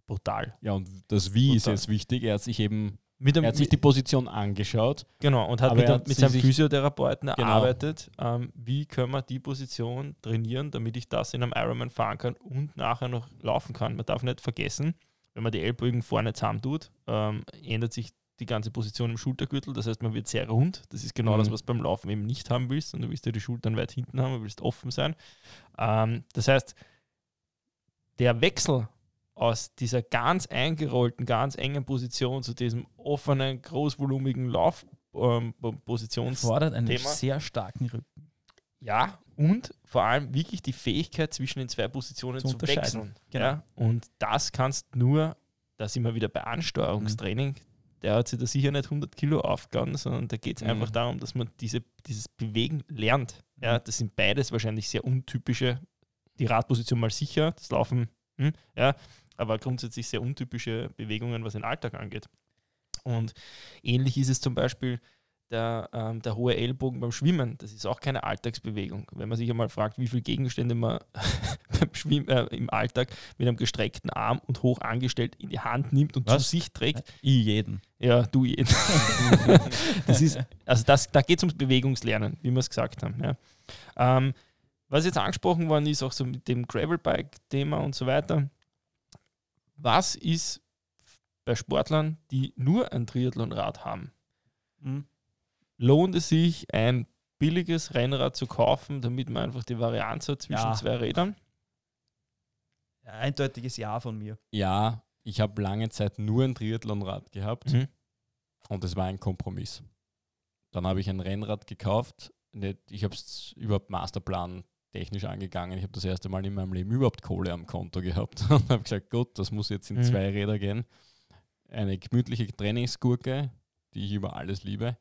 brutal. Ja, und das Wie ist Total. jetzt wichtig. Er hat sich eben, dem, er hat sich die Position angeschaut. Genau, und hat mit, hat mit seinem Physiotherapeuten Genau. erarbeitet, ähm, wie können wir die Position trainieren, damit ich das in einem Ironman fahren kann und nachher noch laufen kann. Man darf nicht vergessen, wenn man die Ellbogen vorne zusammen tut, ähm, ändert sich die ganze Position im Schultergürtel. Das heißt, man wird sehr rund. Das ist genau Mhm. das, was du beim Laufen eben nicht haben willst. Und du willst ja die Schultern weit hinten haben, du willst offen sein. Ähm, das heißt, der Wechsel aus dieser ganz eingerollten, ganz engen Position zu diesem offenen, großvolumigen Laufpositions. Fordert einen Thema. sehr starken Rücken. ja, und vor allem wirklich die Fähigkeit zwischen den zwei Positionen Zu zu, wechseln. Genau. Ja, und das kannst nur, da sind wir wieder bei Ansteuerungstraining, der hat sich da sicher nicht 100 Kilo aufgegangen, sondern da geht es Mhm. einfach darum, dass man diese, dieses Bewegen lernt. Ja, das sind beides wahrscheinlich sehr untypische, die Radposition mal sicher, das Laufen, hm, ja, aber grundsätzlich sehr untypische Bewegungen, was den Alltag angeht. Und ähnlich ist es zum Beispiel der, ähm, der hohe Ellbogen beim Schwimmen, das ist auch keine Alltagsbewegung. Wenn man sich einmal fragt, wie viele Gegenstände man beim Schwimmen, äh, im Alltag mit einem gestreckten Arm und hoch angestellt in die Hand nimmt und Was? zu sich trägt, Ich jeden. ja, du jeden. das ist, also das, da geht es ums Bewegungslernen, wie wir es gesagt haben. Ja. Ähm, was jetzt angesprochen worden ist, auch so mit dem Gravelbike-Thema und so weiter. Was ist bei Sportlern, die nur ein Triathlonrad haben? Mhm. Lohnt es sich, ein billiges Rennrad zu kaufen, damit man einfach die Varianz hat zwischen Ja. zwei Rädern? Eindeutiges Ja von mir. Ja, ich habe lange Zeit nur ein Triathlonrad gehabt Mhm. und es war ein Kompromiss. Dann habe ich ein Rennrad gekauft. Ich habe es überhaupt Masterplan technisch angegangen. Ich habe das erste Mal in meinem Leben überhaupt Kohle am Konto gehabt und habe gesagt, gut, das muss jetzt in Mhm. zwei Räder gehen. Eine gemütliche Trainingsgurke, die ich über alles liebe.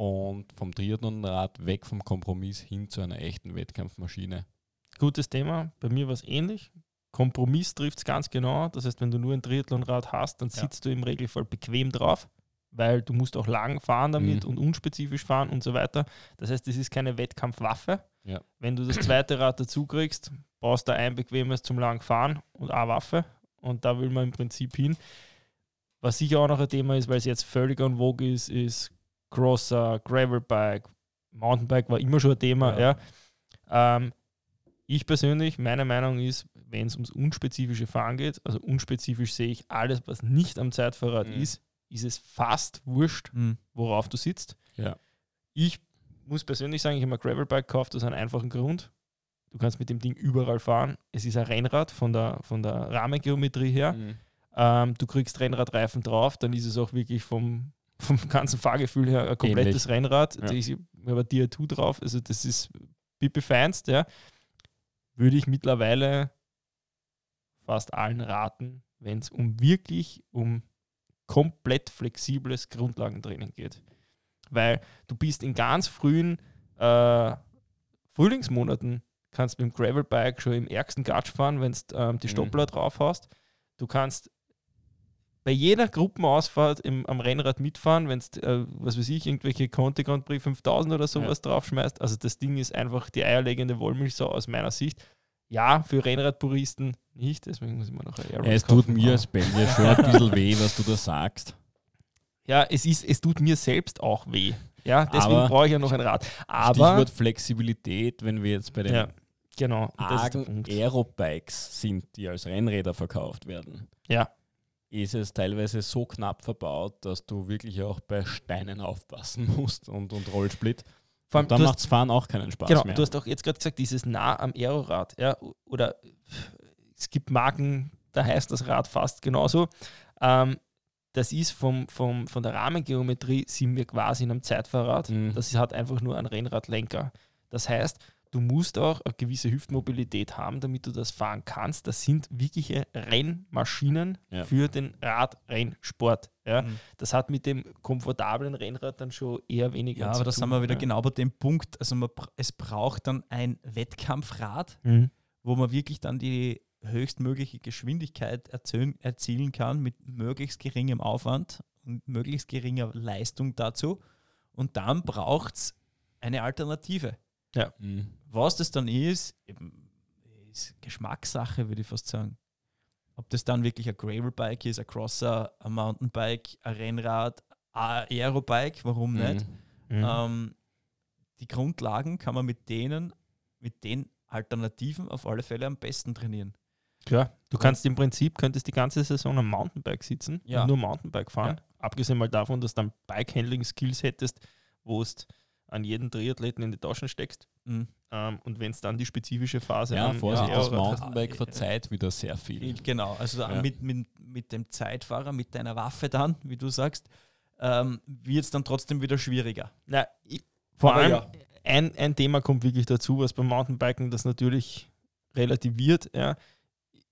Und vom Triathlonrad weg vom Kompromiss hin zu einer echten Wettkampfmaschine. Gutes Thema. Bei mir war es ähnlich. Kompromiss trifft es ganz genau. Das heißt, wenn du nur ein Triathlonrad hast, dann Ja. sitzt du im Regelfall bequem drauf, weil du musst auch lang fahren damit Mhm. und unspezifisch fahren und so weiter. Das heißt, es ist keine Wettkampfwaffe. Ja. Wenn du das zweite Rad dazu kriegst, brauchst du ein bequemes zum lang fahren und eine Waffe. Und da will man im Prinzip hin. Was sicher auch noch ein Thema ist, weil es jetzt völlig en vogue ist, ist Crosser, Gravelbike, Mountainbike war immer schon ein Thema. Ja. Ähm, ich persönlich, meine Meinung ist, wenn es ums unspezifische Fahren geht, also unspezifisch sehe ich alles, was nicht am Zeitfahrrad Mhm. ist, ist es fast wurscht, Mhm. worauf du sitzt. Ja. Ich muss persönlich sagen, ich habe mir ein Gravelbike gekauft aus einem einfachen Grund. Du kannst mit dem Ding überall fahren. Es ist ein Rennrad von der, von der Rahmengeometrie her. Mhm. Ähm, du kriegst Rennradreifen drauf, dann ist es auch wirklich vom, vom ganzen Fahrgefühl her ein komplettes Rennrad. Ja. Da ist aber Dia2 drauf, also das ist Pipi feinst, ja. Würde ich mittlerweile fast allen raten, wenn es um wirklich um komplett flexibles Grundlagentraining geht. Weil du bist in ganz frühen äh, Frühlingsmonaten, kannst mit dem Gravelbike schon im ärgsten Gatsch fahren, wenn du ähm, die Mhm. Stoppler drauf hast. Du kannst bei jeder Gruppenausfahrt im, am Rennrad mitfahren, wenn du, äh, was weiß ich, irgendwelche Conti Grand Prix 5000 oder sowas draufschmeißt. Also das Ding ist einfach die eierlegende Wollmilchsau aus meiner Sicht. Ja, für Rennradpuristen nicht, deswegen muss ich mir noch ein Aero Es tut kaufen. mir als Belgier schon ein bisschen weh, was du da sagst. Ja, es, ist, es tut mir selbst auch weh. Ja, deswegen Aber- brauche ich ja noch ein Rad. Aber, Stichwort Flexibilität, wenn wir jetzt bei den ja, genau. argen. Aerobikes sind, die als Rennräder verkauft werden, Ja, ist es teilweise so knapp verbaut, dass du wirklich auch bei Steinen aufpassen musst und, und Rollsplit. vor allem, Und dann macht es Fahren auch keinen Spaß Genau, mehr. du hast auch jetzt gerade gesagt, dieses nah am Aerorad, ja, oder es gibt Marken, da heißt das Rad fast genauso. Ähm, das ist vom, vom, von der Rahmengeometrie sind wir quasi in einem Zeitfahrrad. Mhm. Das hat einfach nur einen Rennradlenker. Das heißt, du musst auch eine gewisse Hüftmobilität haben, damit du das fahren kannst. Das sind wirkliche Rennmaschinen Ja. für den Radrennsport. Ja. Mhm. Das hat mit dem komfortablen Rennrad dann schon eher weniger Ja, zu aber da sind wir wieder ja. genau bei dem Punkt. Also man, es braucht dann ein Wettkampfrad, Mhm. wo man wirklich dann die höchstmögliche Geschwindigkeit erzählen, erzielen kann mit möglichst geringem Aufwand und möglichst geringer Leistung dazu. Und dann braucht es eine Alternative. Mhm. Was das dann ist, ist Geschmackssache, würde ich fast sagen. Ob das dann wirklich ein Gravelbike ist, ein Crosser, ein Mountainbike, ein Rennrad, ein Aerobike, warum nicht? Mhm. Ähm, die Grundlagen kann man mit denen, mit den Alternativen auf alle Fälle am besten trainieren. Ja, du kannst im Prinzip, könntest die ganze Saison am Mountainbike sitzen Ja. und nur Mountainbike fahren. Abgesehen mal davon, dass du dann Bike-Handling-Skills hättest, wo du an jeden Triathleten in die Taschen steckst. Mhm. Ähm, und wenn es dann die spezifische Phase Ja, Vorsicht, ja, das Mountainbike verzeiht wieder sehr viel. Genau, also Ja. mit, mit, mit dem Zeitfahrer, mit deiner Waffe dann, wie du sagst, ähm, wird es dann trotzdem wieder schwieriger. Na, ich, vor Aber allem ja. ein, ein Thema kommt wirklich dazu, was beim Mountainbiken das natürlich relativiert. Ja.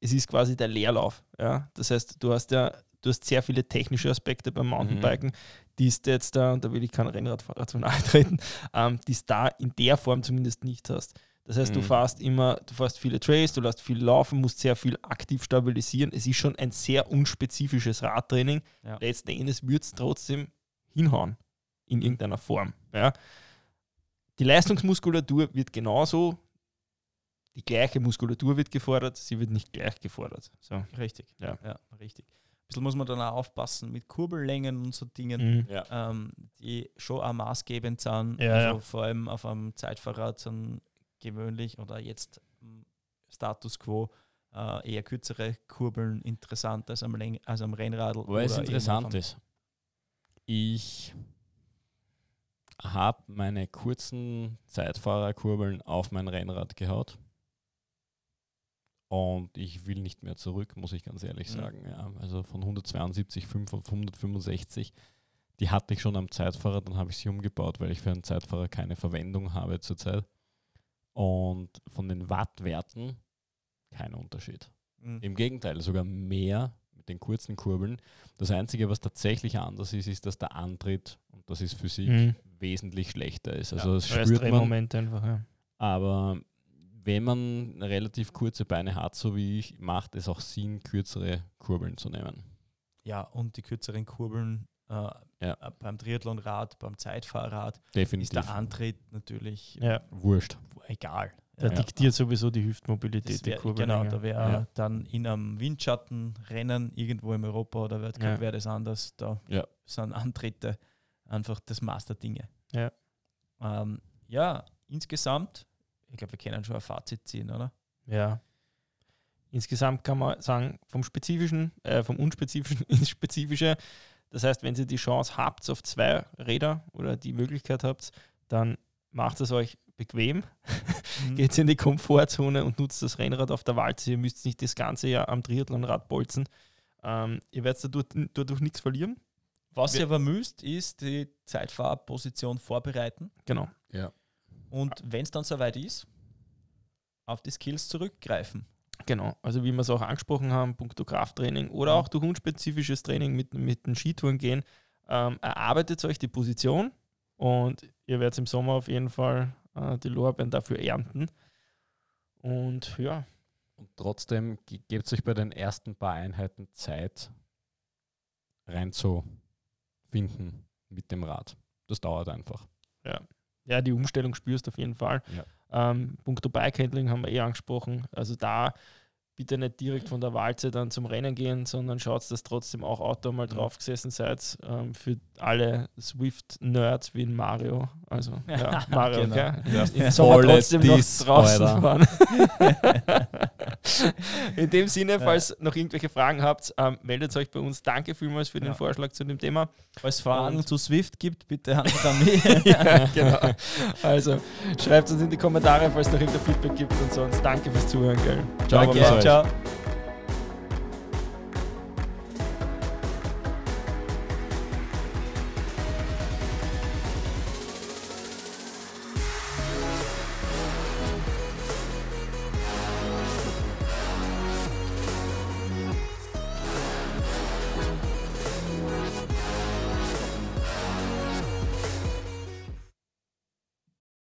Es ist quasi der Leerlauf. Ja. Das heißt, du hast ja du hast sehr viele technische Aspekte beim Mountainbiken, die ist jetzt da, und da will ich kein Rennradfahrer zu nahe treten, ähm, die es da in der Form zumindest nicht hast. Das heißt, du Mhm. fährst immer, du fährst viele Trails, du lässt viel laufen, musst sehr viel aktiv stabilisieren. Es ist schon ein sehr unspezifisches Radtraining. Ja. Letzten Endes wird es trotzdem hinhauen. in irgendeiner Form. Ja. Die Leistungsmuskulatur wird genauso, die gleiche Muskulatur wird gefordert, sie wird nicht gleich gefordert. So. Richtig. Ja. ja, richtig. Bisschen muss man dann auch aufpassen mit Kurbellängen und so Dingen, Mhm. Ja. ähm, die schon auch maßgebend sind. Ja, also ja. vor allem auf einem Zeitfahrrad sind gewöhnlich oder jetzt Status quo äh, eher kürzere Kurbeln interessant als am, Läng als am Rennradl. Weil es interessant ist. Ich habe meine kurzen Zeitfahrerkurbeln auf mein Rennrad gehaut. Und ich will nicht mehr zurück, muss ich ganz ehrlich Mhm. sagen. Ja, also von 172,5 auf 165, die hatte ich schon am Zeitfahrer, dann habe ich sie umgebaut, weil ich für einen Zeitfahrer keine Verwendung habe zurzeit. Und von den Wattwerten kein Unterschied. Mhm. Im Gegenteil, sogar mehr mit den kurzen Kurbeln. Das Einzige, was tatsächlich anders ist, ist, dass der Antritt, und das ist Physik, Mhm. wesentlich schlechter ist. Ja, Also das Weil es spürt man, einfach. Ja. aber wenn man relativ kurze Beine hat, so wie ich, macht es auch Sinn, kürzere Kurbeln zu nehmen. Ja, und die kürzeren Kurbeln äh, Ja. beim Triathlonrad, beim Zeitfahrrad ist Definitiv. der Antritt natürlich ja. Wurscht. egal. Da Ja. diktiert sowieso die Hüftmobilität, Das die wär, Kurbel. genau, da wäre Ja. dann in einem Windschattenrennen irgendwo im Europa oder Weltcup Ja. wäre das anders. Da Ja. sind Antritte einfach das Maß der Dinge. Ja. Ähm, ja, insgesamt, ich glaube, wir können schon ein Fazit ziehen, oder? Ja. Insgesamt kann man sagen, vom Spezifischen, äh, vom Unspezifischen ins Spezifische. Das heißt, wenn ihr die Chance habt auf zwei Räder oder die Möglichkeit habt, dann macht es euch bequem, Mhm. geht in die Komfortzone und nutzt das Rennrad auf der Walze. Ihr müsst nicht das ganze Jahr am Triathlonrad bolzen. Ähm, ihr werdet dadurch, dadurch nichts verlieren. Was ihr aber müsst, ist die Zeitfahrposition vorbereiten. Genau. Ja. Und wenn es dann soweit ist, auf die Skills zurückgreifen. Genau, also wie wir es auch angesprochen haben, punkto Krafttraining oder auch durch unspezifisches Training mit, mit den Skitouren gehen, ähm, erarbeitet euch die Position und ihr werdet im Sommer auf jeden Fall äh, die Lorbeeren dafür ernten. Und ja, Und trotzdem ge- gebt euch bei den ersten paar Einheiten Zeit, reinzufinden mit dem Rad. Das dauert einfach. ja, die Umstellung spürst du auf jeden Fall. Ja. Ähm, punkto Bikehandling haben wir eh angesprochen. Also da bitte nicht direkt von der Walze dann zum Rennen gehen, sondern schaut, dass trotzdem auch Auto mal drauf gesessen seid. Ähm, für alle Swift-Nerds wie in Mario. Also ja, Mario, Genau. gell? Der Im Sommer volle trotzdem noch draußen Alter. In dem Sinne, falls noch irgendwelche Fragen habt, ähm, meldet euch bei uns. Danke vielmals für den Ja. Vorschlag zu dem Thema. Falls es Fragen zu Swift gibt, bitte einfach an mich. ja, genau. Also schreibt uns in die Kommentare, falls es noch irgendein Feedback gibt und sonst danke fürs Zuhören. Gell? Ciao. Danke. Ciao.